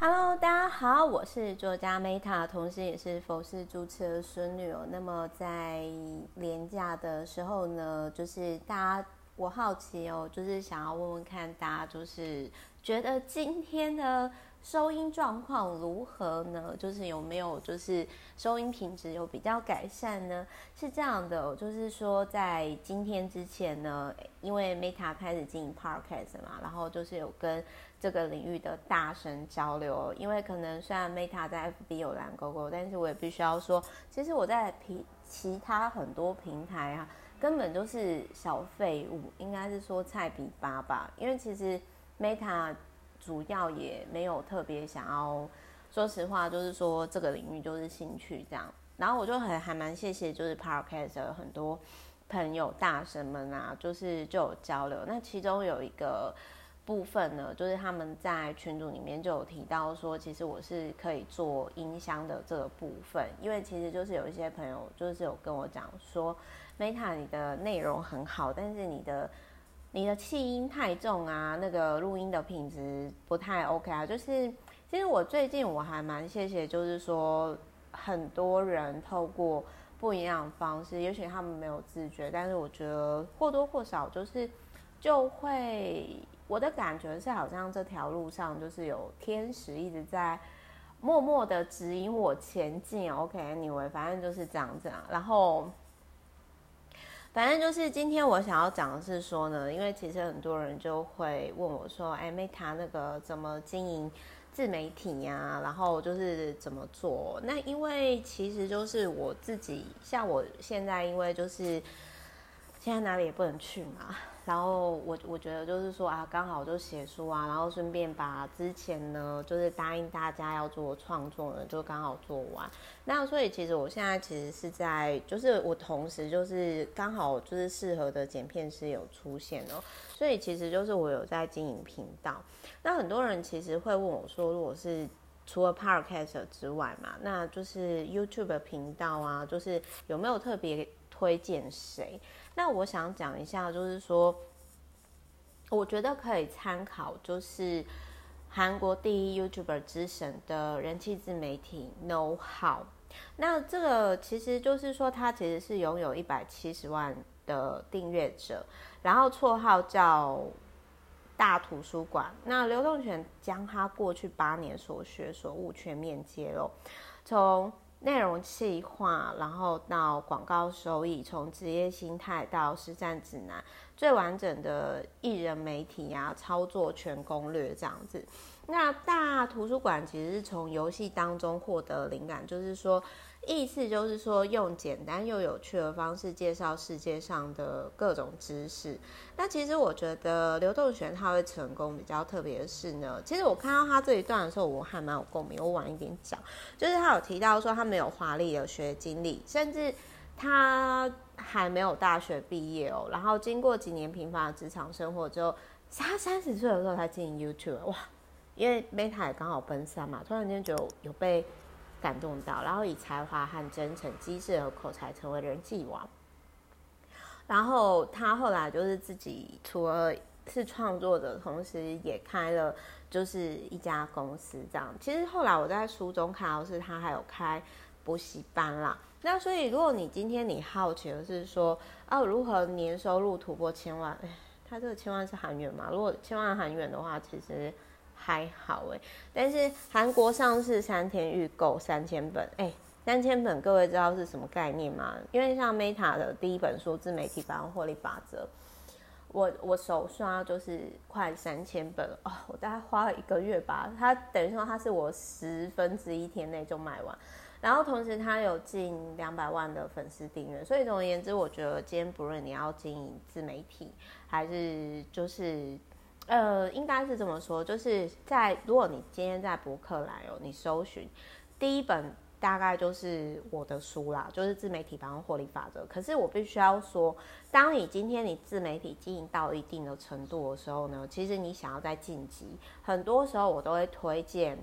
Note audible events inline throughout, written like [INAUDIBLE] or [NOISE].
Hello，大家好，我是作家 Meta，同时也是佛系主持的孙女哦。那么在连假的时候呢，就是大家，我好奇哦，就是想要问问看大家，就是觉得今天的收音状况如何呢？就是有没有就是收音品质有比较改善呢？是这样的，就是说在今天之前呢，因为 Meta 开始经营 Podcast 嘛，然后就是有跟这个领域的大神交流，因为可能虽然 Meta 在 FB 有蓝勾勾，但是我也必须要说，其实我在平其他很多平台啊，根本就是小废物，应该是说菜比八吧。因为其实 Meta 主要也没有特别想要，说实话，就是说这个领域就是兴趣这样。然后我就很还蛮谢谢，就是 Podcast 的很多朋友大神们啊，就是就有交流。那其中有一个。部分呢，就是他们在群组里面就有提到说，其实我是可以做音箱的这个部分，因为其实就是有一些朋友就是有跟我讲说，Meta 你的内容很好，但是你的你的气音太重啊，那个录音的品质不太 OK 啊。就是其实我最近我还蛮谢谢，就是说很多人透过不一样方式，也许他们没有自觉，但是我觉得或多或少就是就会。我的感觉是，好像这条路上就是有天使一直在默默的指引我前进。OK，Anyway，反正就是这样子啊。然后，反正就是今天我想要讲的是说呢，因为其实很多人就会问我说：“哎，Meta 那个怎么经营自媒体呀？然后就是怎么做？”那因为其实就是我自己，像我现在，因为就是现在哪里也不能去嘛。然后我我觉得就是说啊，刚好就写书啊，然后顺便把之前呢，就是答应大家要做创作呢，就刚好做完。那所以其实我现在其实是在，就是我同时就是刚好就是适合的剪片师有出现哦，所以其实就是我有在经营频道。那很多人其实会问我说，如果是除了 Podcast 之外嘛，那就是 YouTube 频道啊，就是有没有特别推荐谁？那我想讲一下，就是说，我觉得可以参考，就是韩国第一 YouTuber 之神的人气自媒体 Know How。那这个其实就是说，他其实是拥有一百七十万的订阅者，然后绰号叫大图书馆。那刘栋权将他过去八年所学所悟全面揭露，从内容企划，然后到广告收益，从职业心态到实战指南，最完整的艺人媒体呀、操作全攻略这样子。那大图书馆其实是从游戏当中获得灵感，就是说。意思就是说，用简单又有趣的方式介绍世界上的各种知识。那其实我觉得刘栋玄他会成功比较特别的是呢，其实我看到他这一段的时候，我还蛮有共鸣。我晚一点讲，就是他有提到说他没有华丽的学经历，甚至他还没有大学毕业哦。然后经过几年平凡的职场生活之后，他三十岁的时候才进 YouTube。哇，因为 Meta 也刚好奔三嘛，突然间觉得有被。感动到，然后以才华和真诚、机智和口才成为人际王。然后他后来就是自己除了是创作者，同时也开了就是一家公司这样。其实后来我在书中看到是他还有开补习班啦。那所以如果你今天你好奇的是说啊，如何年收入突破千万？哎，他这个千万是韩元嘛？如果千万韩元的话，其实。还好哎，但是韩国上市三天预购三千本，哎，三千本各位知道是什么概念吗？因为像 Meta 的第一本书《自媒体百万获利法则》，我我首刷就是快三千本哦，我大概花了一个月吧，它等于说它是我十分之一天内就卖完，然后同时它有近两百万的粉丝订阅，所以总而言之，我觉得今天不论你要经营自媒体，还是就是。呃，应该是这么说，就是在如果你今天在博客来哦，你搜寻第一本大概就是我的书啦，就是自媒体百万获利法则。可是我必须要说，当你今天你自媒体经营到一定的程度的时候呢，其实你想要再晋级，很多时候我都会推荐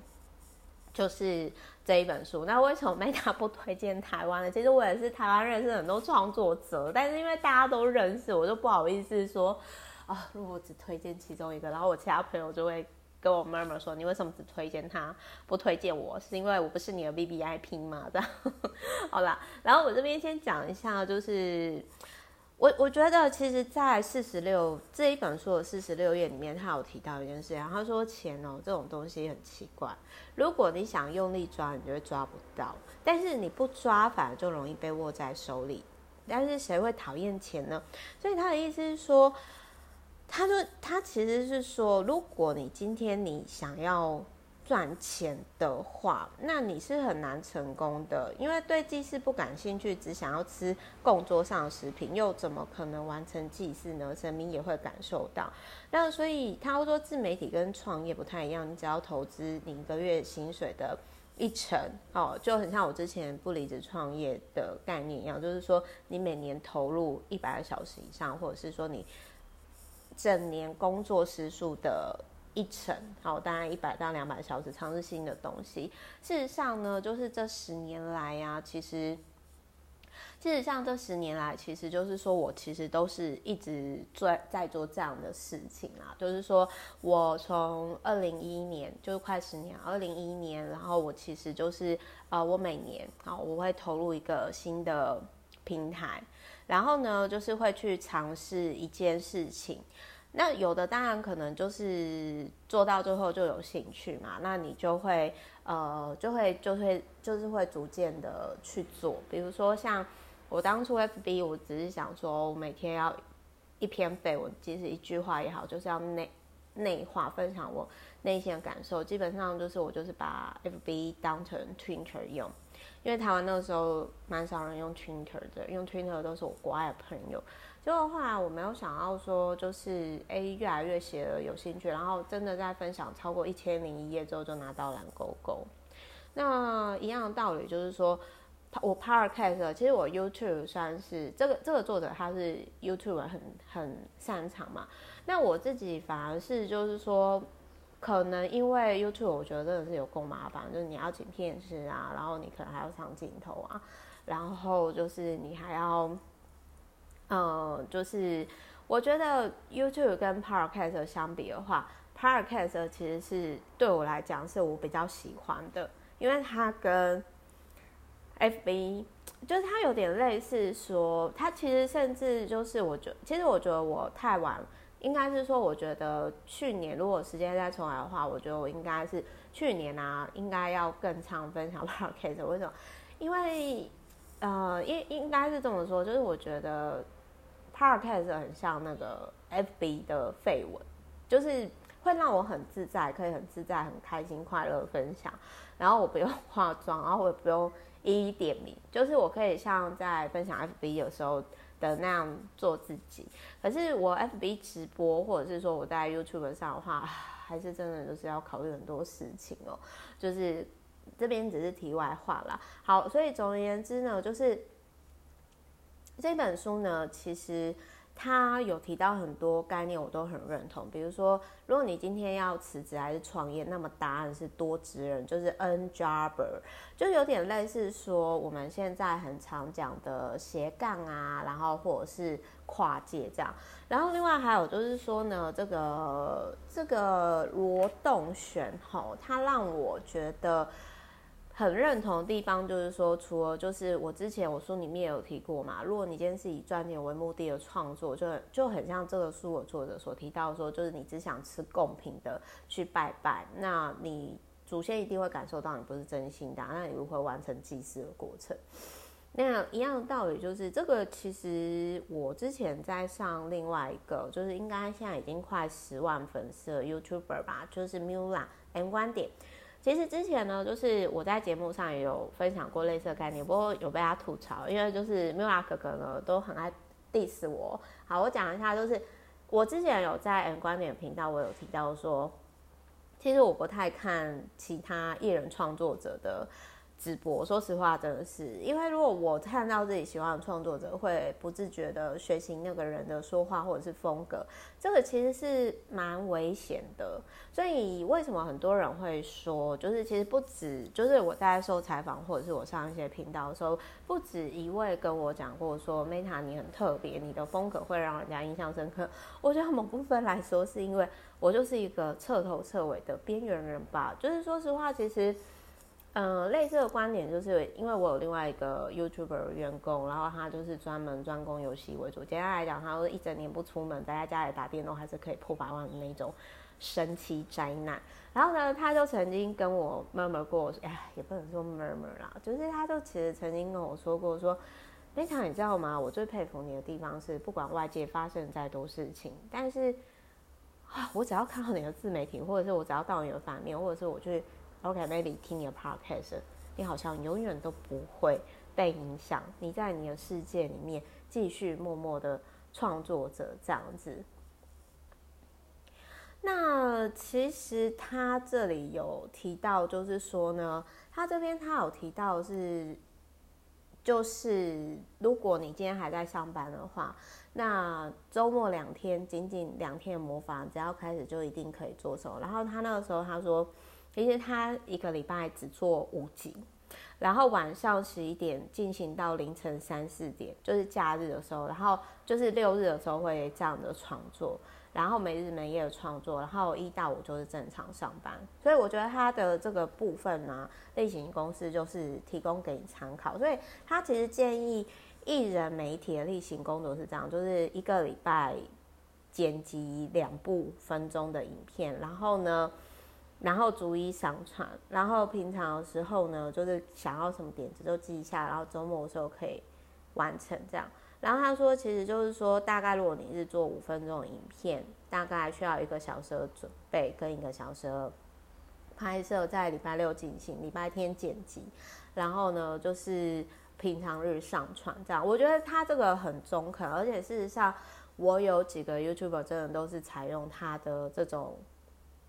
就是这一本书。那为什么 Meta 不推荐台湾呢？其实我也是台湾认识很多创作者，但是因为大家都认识，我就不好意思说。啊、如果我只推荐其中一个，然后我其他朋友就会跟我妈妈说，你为什么只推荐他，不推荐我？是因为我不是你的 VVIP 吗？这样，[LAUGHS] 好啦，然后我这边先讲一下，就是。我我觉得，其实，在四十六这一本书的四十六页里面，他有提到一件事情，他说钱哦，这种东西很奇怪，如果你想用力抓，你就会抓不到；但是你不抓，反而就容易被握在手里。但是谁会讨厌钱呢？所以他的意思是说，他说他其实是说，如果你今天你想要。赚钱的话，那你是很难成功的，因为对祭祀不感兴趣，只想要吃供桌上的食品，又怎么可能完成祭祀呢？神明也会感受到。那所以他会说，自媒体跟创业不太一样，你只要投资你一个月薪水的一成，哦，就很像我之前不离职创业的概念一样，就是说你每年投入一百个小时以上，或者是说你整年工作时数的。一成好，大概一百到两百小时尝试新的东西。事实上呢，就是这十年来呀、啊，其实，事实上这十年来，其实就是说我其实都是一直在在做这样的事情啊。就是说我从二零一一年，就是快十年，二零一一年，然后我其实就是呃，我每年啊，我会投入一个新的平台，然后呢，就是会去尝试一件事情。那有的当然可能就是做到最后就有兴趣嘛，那你就会呃就会就会就是会逐渐的去做，比如说像我当初 FB，我只是想说我每天要一篇废文，即使一句话也好，就是要内内化分享我内心的感受，基本上就是我就是把 FB 当成 Twitter 用，因为台湾那个时候蛮少人用 Twitter 的，用 Twitter 都是我国外的朋友。结果后来我没有想到说，就是哎，越来越写了有兴趣，然后真的在分享超过一千零一页之后，就拿到蓝勾勾。那一样的道理就是说，我 Podcast 其实我 YouTube 算是这个这个作者他是 YouTube 很很擅长嘛。那我自己反而是就是说，可能因为 YouTube 我觉得真的是有够麻烦，就是你要剪片师啊，然后你可能还要上镜头啊，然后就是你还要。嗯，就是我觉得 YouTube 跟 Podcast 相比的话，Podcast 其实是对我来讲是我比较喜欢的，因为它跟 FB 就是它有点类似说，说它其实甚至就是我觉，其实我觉得我太晚，应该是说，我觉得去年如果时间再重来的话，我觉得我应该是去年啊，应该要更常分享 [LAUGHS] Podcast。为什么？因为呃，应应该是这么说，就是我觉得。Podcast 很像那个 FB 的废文，就是会让我很自在，可以很自在、很开心、快乐分享。然后我不用化妆，然后我也不用一一点名，就是我可以像在分享 FB 有时候的那样做自己。可是我 FB 直播，或者是说我在 YouTube 上的话，还是真的就是要考虑很多事情哦。就是这边只是题外话啦。好，所以总而言之呢，就是。这本书呢，其实他有提到很多概念，我都很认同。比如说，如果你今天要辞职还是创业，那么答案是多职人，就是 N jobber，就有点类似说我们现在很常讲的斜杠啊，然后或者是跨界这样。然后另外还有就是说呢，这个这个罗洞玄吼，它让我觉得。很认同的地方就是说，除了就是我之前我书里面也有提过嘛，如果你今天是以赚钱为目的的创作，就就很像这个书的作者所提到说，就是你只想吃贡品的去拜拜，那你祖先一定会感受到你不是真心的，那你如何完成祭祀的过程？那一样的道理就是这个，其实我之前在上另外一个，就是应该现在已经快十万粉丝的 YouTuber 吧，就是 Mula M 观点。其实之前呢，就是我在节目上也有分享过类似的概念，不过有被他吐槽，因为就是 Mila 哥哥呢都很爱 diss 我。好，我讲一下，就是我之前有在 M 观点频道，我有提到说，其实我不太看其他艺人创作者的直播，说实话，真的是因为如果我看到自己喜欢的创作者，会不自觉的学习那个人的说话或者是风格，这个其实是蛮危险的。所以为什么很多人会说，就是其实不止，就是我在受采访或者是我上一些频道的时候，不止一位跟我讲过说，Meta 你很特别，你的风格会让人家印象深刻。我觉得某部分来说，是因为我就是一个彻头彻尾的边缘人吧。就是说实话，其实。嗯，类似的观点就是因为我有另外一个 YouTuber 员工，然后他就是专门专攻游戏为主。简单来讲，他说一整年不出门，待在家里打电动，还是可以破百万的那种神奇宅男。然后呢，他就曾经跟我 murmur 过，哎，也不能说 murmur 啦，就是他就其实曾经跟我说过说，非常你知道吗？我最佩服你的地方是，不管外界发生再多事情，但是啊，我只要看到你的自媒体，或者是我只要到你的反面，或者是我去。OK，maybe 听你的 podcast，你好像永远都不会被影响。你在你的世界里面继续默默的创作着这样子。那其实他这里有提到，就是说呢，他这边他有提到是，就是如果你今天还在上班的话，那周末两天，仅仅两天的魔法，只要开始就一定可以做什么。然后他那个时候他说。其实他一个礼拜只做五集，然后晚上十一点进行到凌晨三四点，就是假日的时候，然后就是六日的时候会这样的创作，然后没日没夜的创作，然后一到五就是正常上班。所以我觉得他的这个部分呢、啊，类型公司就是提供给你参考。所以他其实建议艺人媒体的例行工作是这样，就是一个礼拜剪辑两部分钟的影片，然后呢。然后逐一上传，然后平常的时候呢，就是想要什么点子就记一下，然后周末的时候可以完成这样。然后他说，其实就是说，大概如果你是做五分钟的影片，大概需要一个小时的准备跟一个小时的拍摄，在礼拜六进行，礼拜天剪辑，然后呢就是平常日上传这样。我觉得他这个很中肯，而且事实上，我有几个 YouTuber 真的都是采用他的这种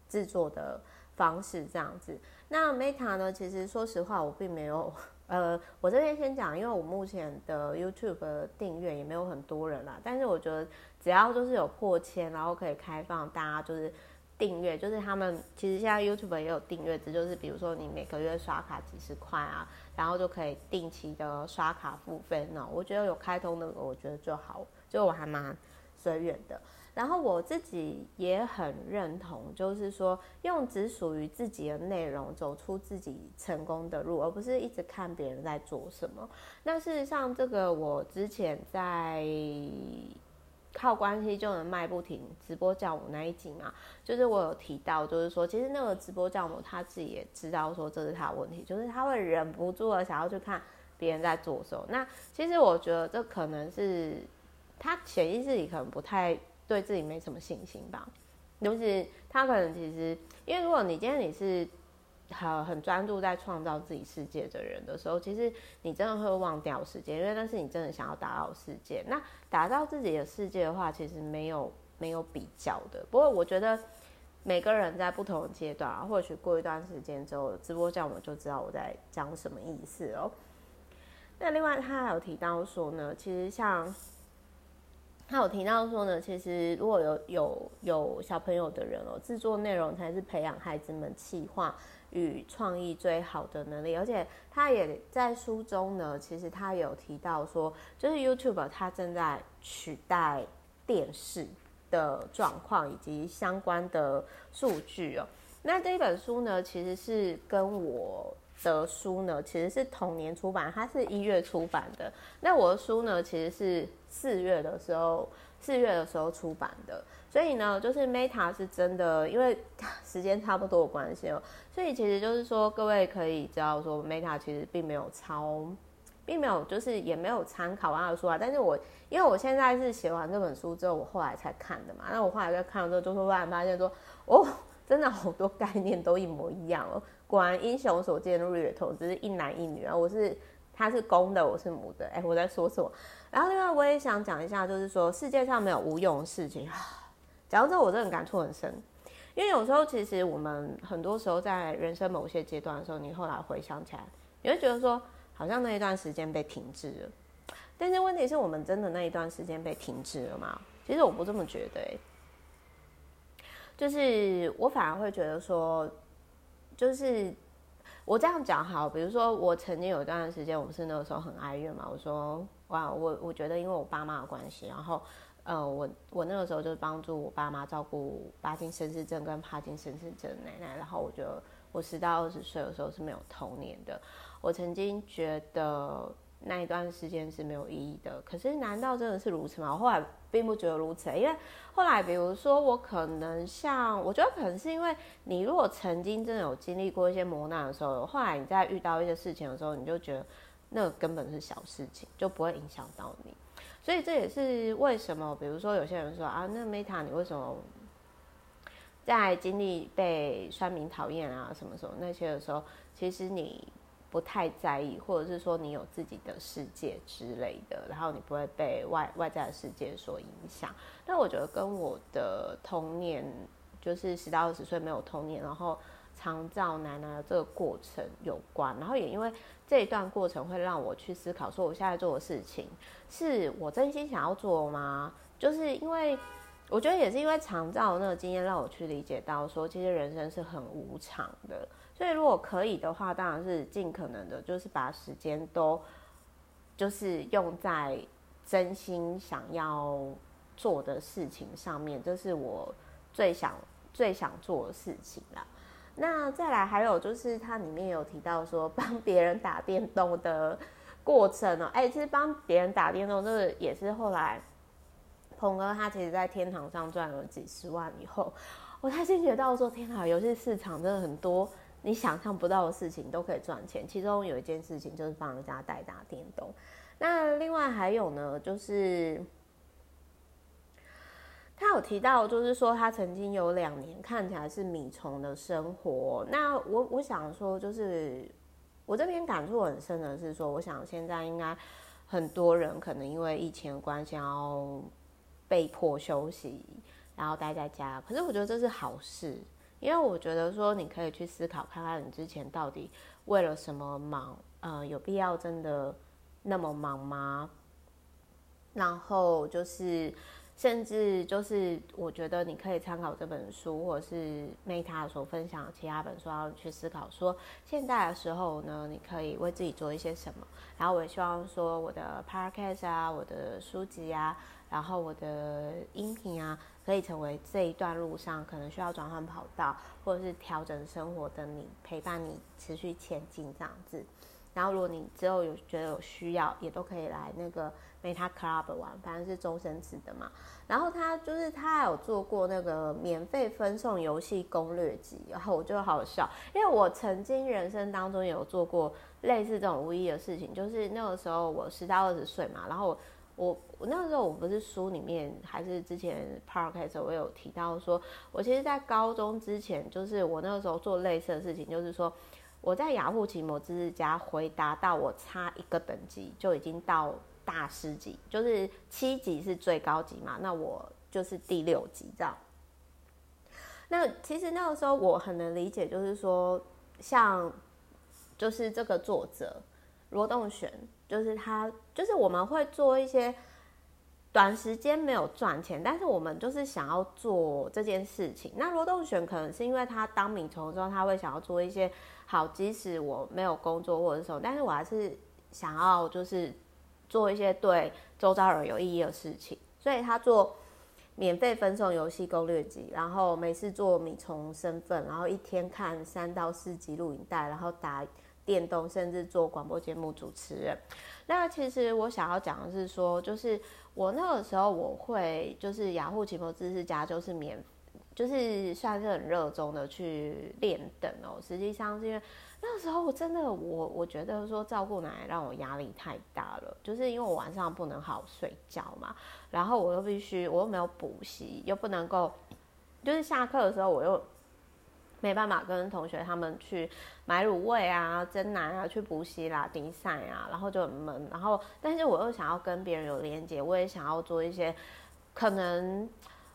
制作的。方式这样子，那 Meta 呢？其实说实话，我并没有，呃，我这边先讲，因为我目前的 YouTube 订阅也没有很多人啦。但是我觉得，只要就是有破千，然后可以开放大家就是订阅，就是他们其实现在 YouTube 也有订阅制，就是比如说你每个月刷卡几十块啊，然后就可以定期的刷卡付费呢。我觉得有开通那个，我觉得就好，就我还蛮随缘的。然后我自己也很认同，就是说用只属于自己的内容走出自己成功的路，而不是一直看别人在做什么。那事实上，这个我之前在靠关系就能卖不停直播教母那一集嘛，就是我有提到，就是说其实那个直播教母他自己也知道说这是他的问题，就是他会忍不住的想要去看别人在做什么。那其实我觉得这可能是他潜意识里可能不太。对自己没什么信心吧，就是他可能其实，因为如果你今天你是很很专注在创造自己世界的人的时候，其实你真的会忘掉世界，因为那是你真的想要打造世界。那打造自己的世界的话，其实没有没有比较的。不过我觉得每个人在不同的阶段啊，或许过一段时间之后，直播这样我就知道我在讲什么意思哦。那另外他还有提到说呢，其实像。他有提到说呢，其实如果有有有小朋友的人哦，制作内容才是培养孩子们企划与创意最好的能力。而且他也在书中呢，其实他有提到说，就是 YouTube 它正在取代电视的状况以及相关的数据哦。那这一本书呢，其实是跟我的书呢，其实是同年出版，它是一月出版的。那我的书呢，其实是。四月的时候，四月的时候出版的，所以呢，就是 Meta 是真的，因为时间差不多的关系哦，所以其实就是说，各位可以知道说，Meta 其实并没有抄，并没有就是也没有参考他的书啊。但是我因为我现在是写完这本书之后，我后来才看的嘛，那我后来在看了之后，就突然发现说，哦，真的好多概念都一模一样哦。果然英雄所见略同，只是一男一女啊，我是。他是公的，我是母的。哎，我在说什么？然后另外我也想讲一下，就是说世界上没有无用的事情。[SIGHS] 讲到这，我真的感触很深，因为有时候其实我们很多时候在人生某些阶段的时候，你后来回想起来，你会觉得说好像那一段时间被停滞了。但是问题是我们真的那一段时间被停滞了吗？其实我不这么觉得、就是我反而会觉得说，就是我这样讲好，比如说我曾经有一段时间，我不是那个时候很哀怨嘛，我说哇，我我觉得因为我爸妈的关系，然后呃，我我那个时候就是帮助我爸妈照顾帕金森氏症跟帕金森氏症奶奶，然后我觉得我十到二十岁的时候是没有童年的，我曾经觉得。那一段时间是没有意义的，可是难道真的是如此吗？我后来并不觉得如此，因为后来比如说我可能像，我觉得可能是因为你如果曾经真的有经历过一些磨难的时候，后来你在遇到一些事情的时候，你就觉得那根本是小事情，就不会影响到你。所以这也是为什么，比如说有些人说啊，那 Meta 你为什么在经历被酸民讨厌啊什么什么那些的时候，其实你。不太在意，或者是说你有自己的世界之类的，然后你不会被外外在的世界所影响。但我觉得跟我的童年，就是十到二十岁没有童年，然后长照奶奶的这个过程有关。然后也因为这一段过程会让我去思考，说我现在做的事情是我真心想要做吗？就是因为我觉得也是因为长照那个经验，让我去理解到说，其实人生是很无常的。所以，如果可以的话，当然是尽可能的，就是把时间都就是用在真心想要做的事情上面，这是我最想最想做的事情啦。那再来还有就是，它里面有提到说帮别人打电动的过程哦、哎、其实帮别人打电动这个也是后来鹏哥他其实在天堂上赚了几十万以后，我才惊觉到说，天堂，游戏市场真的很多。你想象不到的事情都可以赚钱，其中有一件事情就是帮人家代打电动。那另外还有呢，就是他有提到，就是说他曾经有两年看起来是米虫的生活。那我我想说，就是我这边感触很深的是说，我想现在应该很多人可能因为疫情的关系，要被迫休息，然后待在家。可是我觉得这是好事。因为我觉得说，你可以去思考看看，你之前到底为了什么忙，呃，有必要真的那么忙吗？然后就是，甚至就是，我觉得你可以参考这本书，或者是 Meta 所分享的其他本书，要去思考说，现在的时候呢，你可以为自己做一些什么。然后我也希望说，我的 Podcast 啊，我的书籍啊。然后我的音频啊，可以成为这一段路上可能需要转换跑道，或者是调整生活的你，陪伴你持续前进这样子。然后如果你之后有觉得有需要，也都可以来那个 Meta Club 玩，反正是终身制的嘛。然后他就是他有做过那个免费分送游戏攻略集，然后我就好笑，因为我曾经人生当中有做过类似这种无意的事情，就是那个时候我十到二十岁嘛，然后。我我那时候我不是书里面还是之前 podcast 我有提到说，我其实，在高中之前，就是我那个时候做类似的事情，就是说我在雅虎奇摩知识家回答到我差一个等级就已经到大师级，就是七级是最高级嘛，那我就是第六级这样。那其实那个时候我很能理解，就是说像就是这个作者罗栋轩。就是他，就是我们会做一些短时间没有赚钱，但是我们就是想要做这件事情。那罗栋选可能是因为他当米虫之后，他会想要做一些好，即使我没有工作或者什么，但是我还是想要就是做一些对周遭人有意义的事情。所以他做免费分送游戏攻略集，然后每次做米虫身份，然后一天看三到四集录影带，然后打。电动，甚至做广播节目主持人。那其实我想要讲的是说，就是我那个时候我会，就是雅虎奇摩知识家，就是免，就是算是很热衷的去练等哦。实际上是因为那时候我真的我我觉得说照顾奶奶让我压力太大了，就是因为我晚上不能好好睡觉嘛，然后我又必须我又没有补习，又不能够，就是下课的时候我又。没办法跟同学他们去买卤味啊、蒸奶啊、去补习啦、比赛啊，然后就很闷。然后，但是我又想要跟别人有连接，我也想要做一些可能。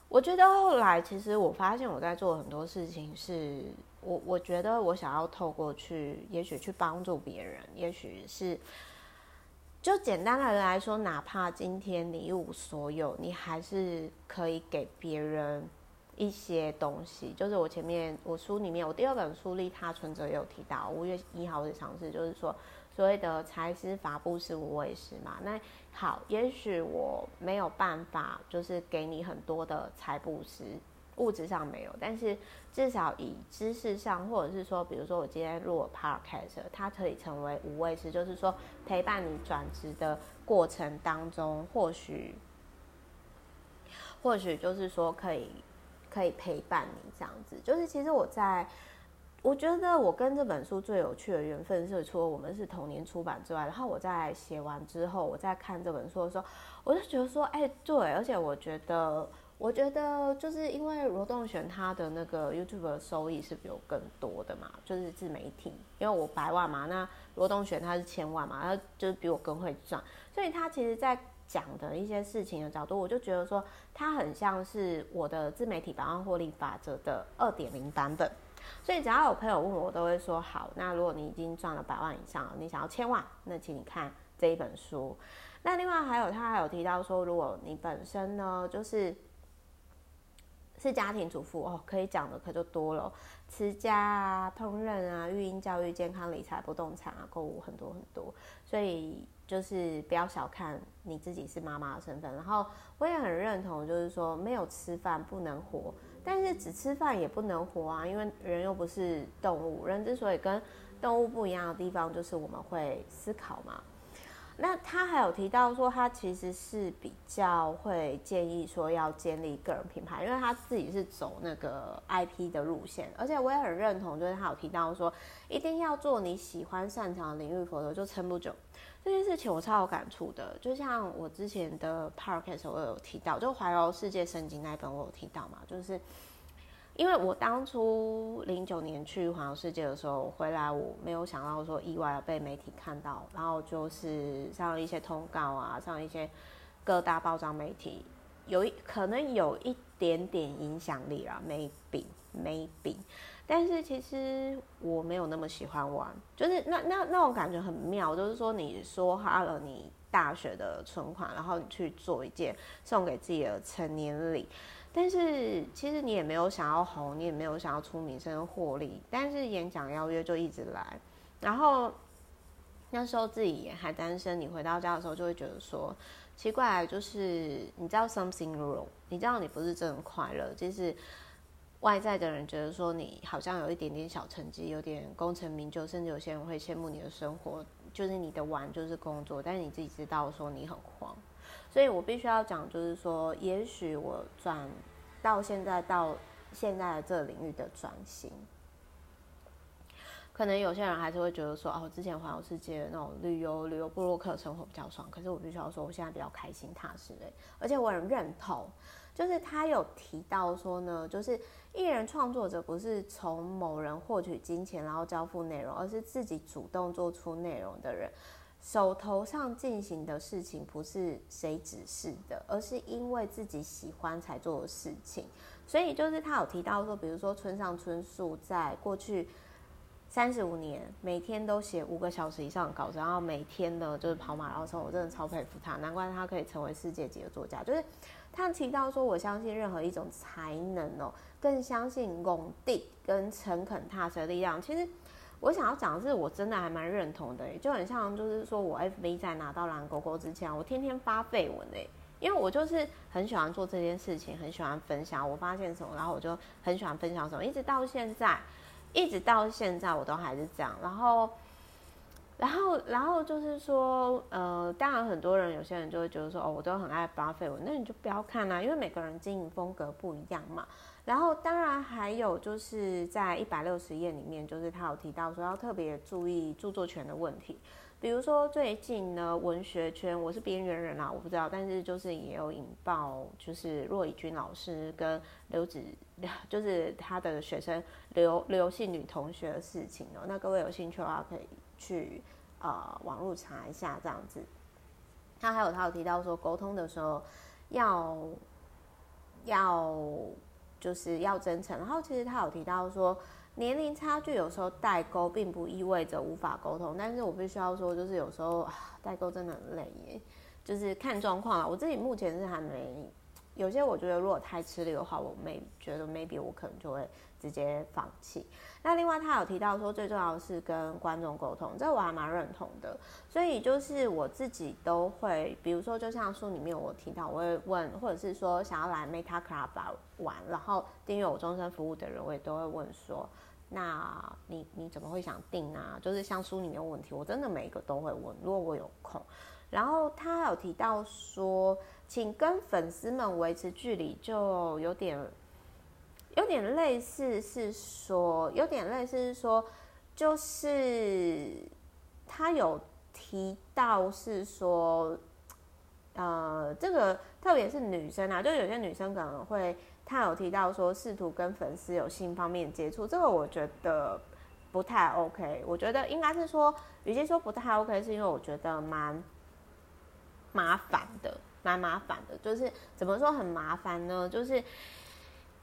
我觉得后来其实我发现我在做很多事情是我我觉得我想要透过去，也许去帮助别人，也许是就简单的来说，哪怕今天你一无所有，你还是可以给别人一些东西。就是我前面我书里面，我第二本书《利他存折》有提到，五月一号的尝试就是说，所谓的财师法布施无畏师嘛。那好，也许我没有办法，就是给你很多的财布施。物质上没有，但是至少以知识上，或者是说，比如说我今天录了 podcast，它可以成为无畏师，就是说陪伴你转职的过程当中，或许，或许就是说可以可以陪伴你这样子。就是其实我在，我觉得我跟这本书最有趣的缘分是，除了我们是同年出版之外，然后我在写完之后，我在看这本书的时候，我就觉得说，哎，对，而且我觉得。我觉得就是因为罗栋选他的那个 YouTube 收益是比我更多的嘛，就是自媒体，因为我百万嘛，那罗栋选他是千万嘛，他就是比我更会赚，所以他其实在讲的一些事情的角度，我就觉得说它很像是我的自媒体百万获利法则的二点零版本，所以只要有朋友问我，我都会说好。那如果你已经赚了百万以上，你想要千万，那请你看这一本书。那另外还有他还有提到说，如果你本身呢就是。是家庭主妇哦，可以讲的可就多了，持家啊、烹饪啊、育婴教育、健康理财、不动产啊、购物很多很多，所以就是不要小看你自己是妈妈的身份。然后我也很认同，就是说没有吃饭不能活，但是只吃饭也不能活啊，因为人又不是动物，人之所以跟动物不一样的地方，就是我们会思考嘛。那他还有提到说，他其实是比较会建议说要建立个人品牌，因为他自己是走那个 IP 的路线，而且我也很认同，就是他有提到说，一定要做你喜欢擅长的领域，否则就撑不久。这件事情我超有感触的，就像我之前的 podcast 我有提到，就《环游世界圣经》那一本我有提到嘛，就是。因为我当初零九年去环游世界的时候回来，我没有想到说意外被媒体看到，然后就是上一些通告啊，上一些各大报章媒体，有一可能有一点点影响力啦，maybe maybe，但是其实我没有那么喜欢玩，就是那那那种感觉很妙，就是说你说花了你大学的存款，然后你去做一件送给自己的成年礼。但是其实你也没有想要红，你也没有想要出名声获利，但是演讲邀约就一直来，然后那时候自己也还单身，你回到家的时候就会觉得说奇怪，就是你知道 something wrong，你知道你不是真的快乐，就是外在的人觉得说你好像有一点点小成绩，有点功成名就，甚至有些人会羡慕你的生活，就是你的玩就是工作，但是你自己知道说你很慌。所以我必须要讲，就是说，也许我转到现在到现在的这个领域的转型，可能有些人还是会觉得说，哦，之前环游世界的那种旅游旅游部落客生活比较爽。可是我必须要说，我现在比较开心踏实的，而且我很认同，就是他有提到说呢，就是艺人创作者不是从某人获取金钱然后交付内容，而是自己主动做出内容的人。手头上进行的事情不是谁指示的，而是因为自己喜欢才做的事情。所以就是他有提到说，比如说村上春树在过去三十五年，每天都写五个小时以上的稿子，然后每天呢就是跑马拉松。我真的超佩服他，难怪他可以成为世界级的作家。就是他提到说，我相信任何一种才能哦，更相信稳定跟诚恳踏实的力量。其实。我想要讲的是，我真的还蛮认同的，就很像，就是说我 FB 在拿到蓝勾勾之前，我天天发废文诶，因为我就是很喜欢做这件事情，很喜欢分享我发现什么，然后我就很喜欢分享什么，一直到现在，一直到现在我都还是这样，然后，然后，然后就是说，呃，当然很多人，有些人就会觉得说，哦，我都很爱巴菲文，那你就不要看啦，因为每个人经营风格不一样嘛。然后，当然还有就是在一百六十页里面，就是他有提到说要特别注意著作权的问题。比如说最近呢，文学圈我是边缘人啊，我不知道，但是就是也有引爆，就是骆以军老师跟刘子，就是他的学生刘刘姓女同学的事情哦。那各位有兴趣的话，可以去呃网络查一下这样子。他还有他有提到说，沟通的时候要要。就是要真诚，然后其实他有提到说，年龄差距有时候代沟并不意味着无法沟通，但是我必须要说，就是有时候代沟真的很累耶，就是看状况啊。我自己目前是还没。有些我觉得如果太吃力的话，我没觉得 maybe 我可能就会直接放弃。那另外他有提到说，最重要的是跟观众沟通，这我还蛮认同的。所以就是我自己都会，比如说就像书里面我提到，我会问，或者是说想要来 Meta Club 玩，然后订阅我终身服务的人，我也都会问说，那你你怎么会想订啊？就是像书里面问题，我真的每一个都会问，如果我有空。然后他有提到说，请跟粉丝们维持距离，就有点有点类似是说，有点类似是说，就是他有提到是说，呃，这个特别是女生啊，就有些女生可能会，他有提到说，试图跟粉丝有性方面接触，这个我觉得不太 OK。我觉得应该是说，与其说不太 OK，是因为我觉得蛮。麻烦的，蛮麻烦的，就是怎么说很麻烦呢？就是，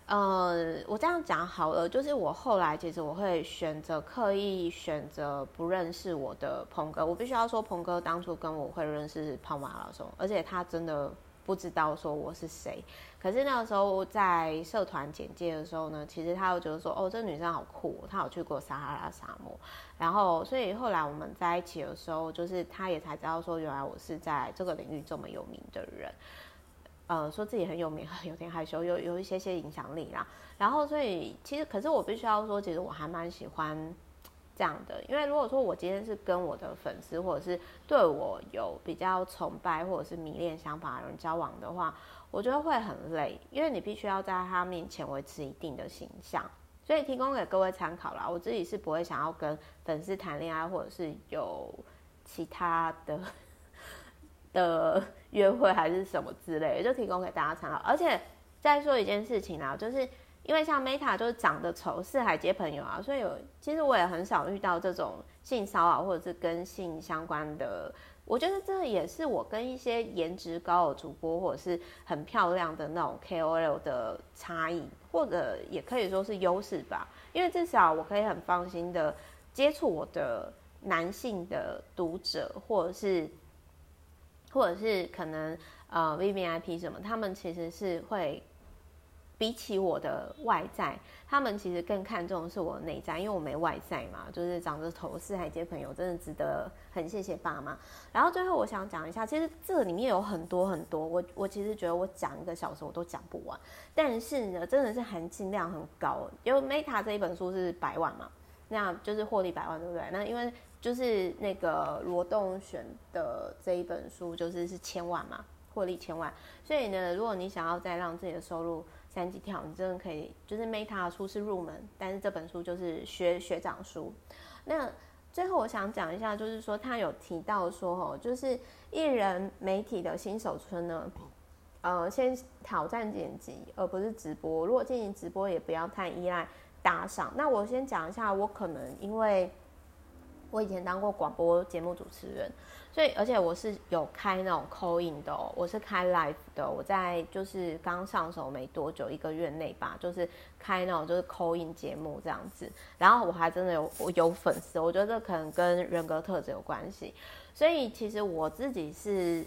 呃，我这样讲好了，就是我后来其实我会选择刻意选择不认识我的鹏哥。我必须要说，鹏哥当初跟我会认识跑马拉松，而且他真的。不知道说我是谁，可是那个时候在社团简介的时候呢，其实他又觉得说，哦，这个女生好酷，她有去过撒哈拉沙漠，然后所以后来我们在一起的时候，就是他也才知道说，原来我是在这个领域这么有名的人，呃，说自己很有名，有点害羞，有有一些些影响力啦，然后所以其实，可是我必须要说，其实我还蛮喜欢。这样的，因为如果说我今天是跟我的粉丝，或者是对我有比较崇拜或者是迷恋想法的人交往的话，我觉得会很累，因为你必须要在他面前维持一定的形象。所以提供给各位参考啦，我自己是不会想要跟粉丝谈恋爱，或者是有其他的的约会还是什么之类的，就提供给大家参考。而且再说一件事情啦，就是。因为像 Meta 就是长得丑是海街朋友啊，所以有其实我也很少遇到这种性骚扰或者是跟性相关的。我觉得这也是我跟一些颜值高的主播或者是很漂亮的那种 KOL 的差异，或者也可以说是优势吧。因为至少我可以很放心的接触我的男性的读者，或者是或者是可能呃 VVIP 什么，他们其实是会。比起我的外在，他们其实更看重的是我的内在，因为我没外在嘛，就是长着头是海街朋友，真的值得很谢谢爸妈。然后最后我想讲一下，其实这里面有很多很多，我我其实觉得我讲一个小时我都讲不完，但是呢，真的是含金量很高。因为 Meta 这一本书是百万嘛，那就是获利百万，对不对？那因为就是那个罗栋选的这一本书就是是千万嘛，获利千万。所以呢，如果你想要再让自己的收入，三级跳，你真的可以，就是 Meta 的书是入门，但是这本书就是学学长书。那最后我想讲一下，就是说他有提到说，哦，就是艺人媒体的新手村呢，呃，先挑战剪辑，而不是直播。如果进行直播，也不要太依赖打赏。那我先讲一下，我可能因为。我以前当过广播节目主持人，所以而且我是有开那种 coin 的哦，我是开 live 的。我在就是刚上手没多久，一个月内吧，就是开那种就是 call in 节目这样子。然后我还真的有我有粉丝，我觉得这可能跟人格特质有关系。所以其实我自己是，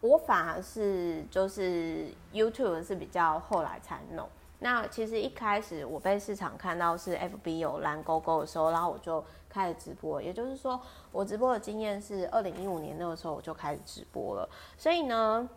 我反而是就是 YouTube 是比较后来才弄。那其实一开始我被市场看到是 FB 有蓝勾勾的时候，然后我就。开始直播，也就是说，我直播的经验是二零一五年那个时候我就开始直播了。所以呢，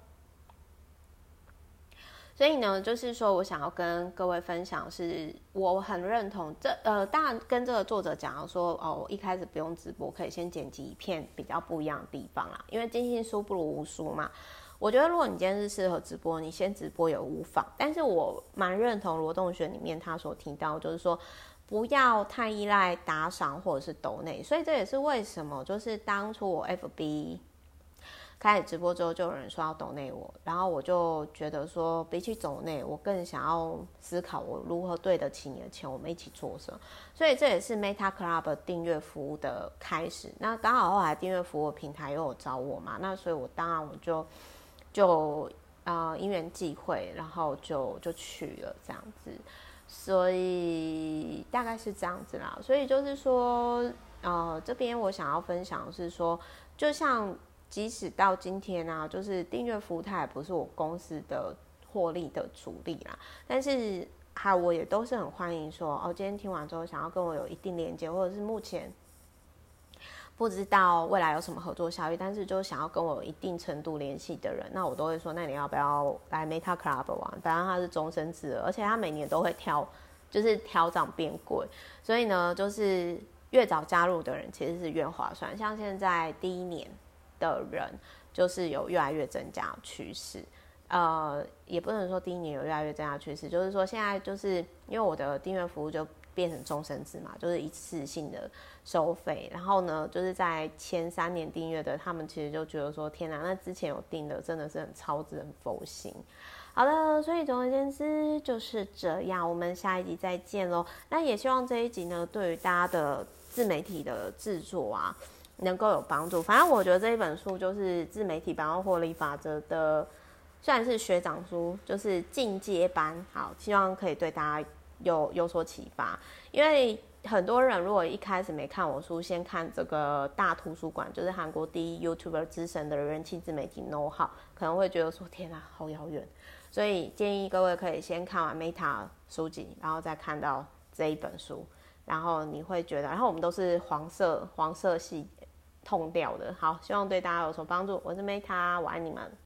所以呢，就是说我想要跟各位分享，是我很认同这呃，当然跟这个作者讲说哦，我一开始不用直播，可以先剪辑一片比较不一样的地方啦。因为尽信书不如无书嘛。我觉得如果你今天是适合直播，你先直播也无妨。但是我蛮认同罗栋学里面他所提到，就是说。不要太依赖打赏或者是抖内，所以这也是为什么，就是当初我 FB 开始直播之后，就有人说要抖内我，然后我就觉得说，比起抖内，我更想要思考我如何对得起你的钱，我们一起做什么。所以这也是 Meta Club 订阅服务的开始。那刚好后来订阅服务平台又有找我嘛，那所以我当然我就就呃因缘际会，然后就就去了这样子。所以大概是这样子啦。所以就是说，呃，这边我想要分享的是说，就像即使到今天啊，就是订阅服务它也不是我公司的获利的主力啦，但是哈，我也都是很欢迎说，哦，今天听完之后想要跟我有一定连接，或者是目前。不知道未来有什么合作效益，但是就想要跟我有一定程度联系的人，那我都会说，那你要不要来 Meta Club 玩？反正它是终身制，而且它每年都会挑，就是调涨变贵，所以呢，就是越早加入的人其实是越划算。像现在第一年的人，就是有越来越增加趋势，呃，也不能说第一年有越来越增加趋势，就是说现在就是因为我的订阅服务就。变成终身制嘛，就是一次性的收费。然后呢，就是在前三年订阅的，他们其实就觉得说：“天哪，那之前有订的真的是很超值、很佛心。”好的，所以总而言之就是这样。我们下一集再见喽。那也希望这一集呢，对于大家的自媒体的制作啊，能够有帮助。反正我觉得这一本书就是《自媒体百万获利法则》的，虽然是学长书，就是进阶班。好，希望可以对大家。有有所启发，因为很多人如果一开始没看我书，先看这个大图书馆，就是韩国第一 YouTuber 之神的人气自媒体 know how，可能会觉得说天啊，好遥远。所以建议各位可以先看完 Meta 书籍，然后再看到这一本书，然后你会觉得，然后我们都是黄色黄色系痛掉的。好，希望对大家有所帮助。我是 Meta，我爱你们。